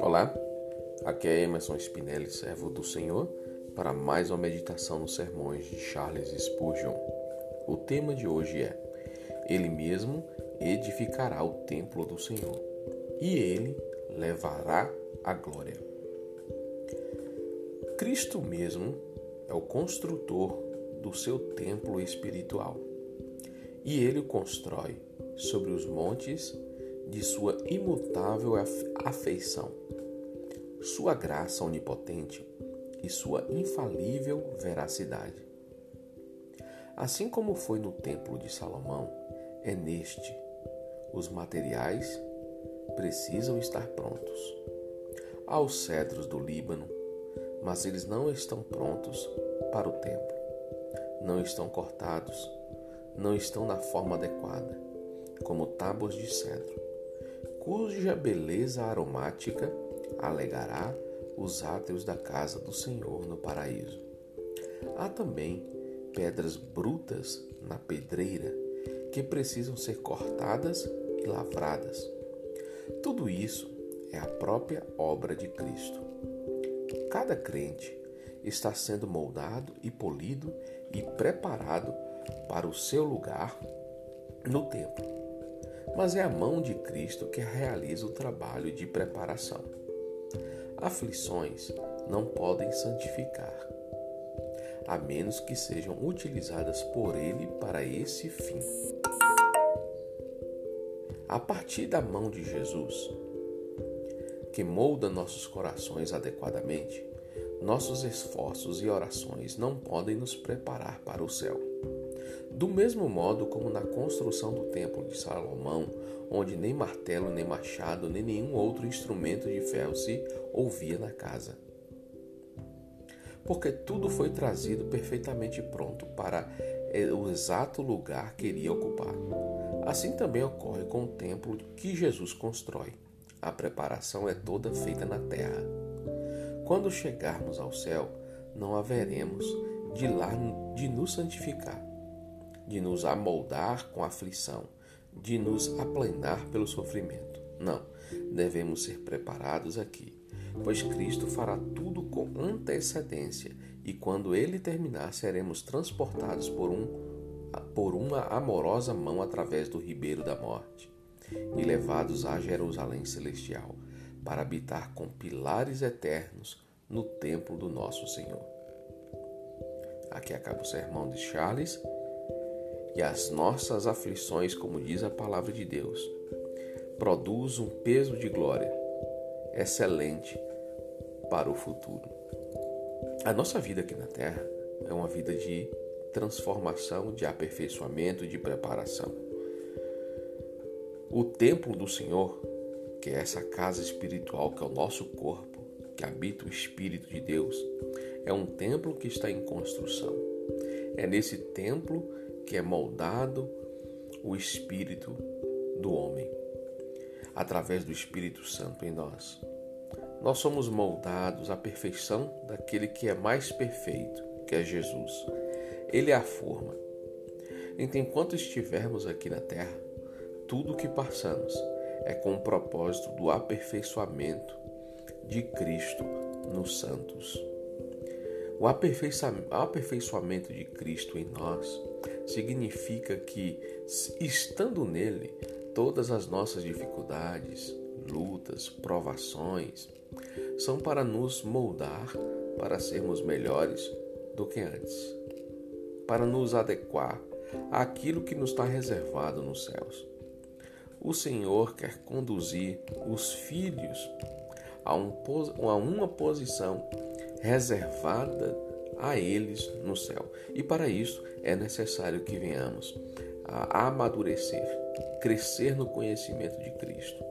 Olá, aqui é Emerson Spinelli, servo do Senhor, para mais uma meditação nos sermões de Charles Spurgeon. O tema de hoje é: Ele mesmo edificará o templo do Senhor, e ele levará a glória. Cristo mesmo é o construtor do seu templo espiritual, e ele o constrói sobre os montes de sua imutável afeição, sua graça onipotente e sua infalível veracidade. Assim como foi no Templo de Salomão, é neste os materiais precisam estar prontos. Há os cedros do Líbano, mas eles não estão prontos para o templo. Não estão cortados, não estão na forma adequada, como tábuas de cedro cuja beleza aromática alegará os átrios da casa do Senhor no paraíso. Há também pedras brutas na pedreira que precisam ser cortadas e lavradas. Tudo isso é a própria obra de Cristo. Cada crente está sendo moldado e polido e preparado para o seu lugar no templo mas é a mão de Cristo que realiza o trabalho de preparação. Aflições não podem santificar, a menos que sejam utilizadas por Ele para esse fim. A partir da mão de Jesus, que molda nossos corações adequadamente, nossos esforços e orações não podem nos preparar para o céu. Do mesmo modo como na construção do Templo de Salomão, onde nem martelo, nem machado, nem nenhum outro instrumento de ferro se ouvia na casa. Porque tudo foi trazido perfeitamente pronto para eh, o exato lugar que iria ocupar. Assim também ocorre com o templo que Jesus constrói. A preparação é toda feita na terra. Quando chegarmos ao céu, não haveremos de lá de nos santificar de nos amoldar com aflição, de nos aplanar pelo sofrimento. Não, devemos ser preparados aqui, pois Cristo fará tudo com antecedência e quando ele terminar, seremos transportados por, um, por uma amorosa mão através do ribeiro da morte e levados a Jerusalém celestial para habitar com pilares eternos no templo do nosso Senhor. Aqui acaba o sermão de Charles e as nossas aflições, como diz a palavra de Deus, produz um peso de glória excelente para o futuro. A nossa vida aqui na Terra é uma vida de transformação, de aperfeiçoamento, de preparação. O templo do Senhor, que essa casa espiritual, que é o nosso corpo, que habita o Espírito de Deus, é um templo que está em construção. É nesse templo que é moldado o espírito do homem através do Espírito Santo em nós. Nós somos moldados à perfeição daquele que é mais perfeito, que é Jesus. Ele é a forma. Então, enquanto estivermos aqui na terra, tudo o que passamos é com o propósito do aperfeiçoamento de Cristo nos santos. O aperfeiçoamento de Cristo em nós significa que, estando nele, todas as nossas dificuldades, lutas, provações, são para nos moldar para sermos melhores do que antes, para nos adequar àquilo que nos está reservado nos céus. O Senhor quer conduzir os filhos a, um, a uma posição reservada a eles no céu. E para isso é necessário que venhamos a amadurecer, crescer no conhecimento de Cristo,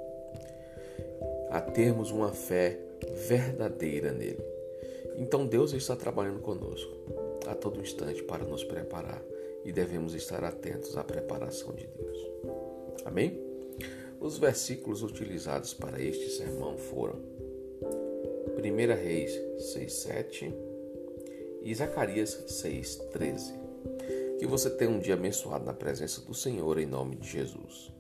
a termos uma fé verdadeira nele. Então Deus está trabalhando conosco a todo instante para nos preparar e devemos estar atentos à preparação de Deus. Amém? Os versículos utilizados para este sermão foram 1 Reis 6,7 e Zacarias 6,13. Que você tenha um dia abençoado na presença do Senhor, em nome de Jesus.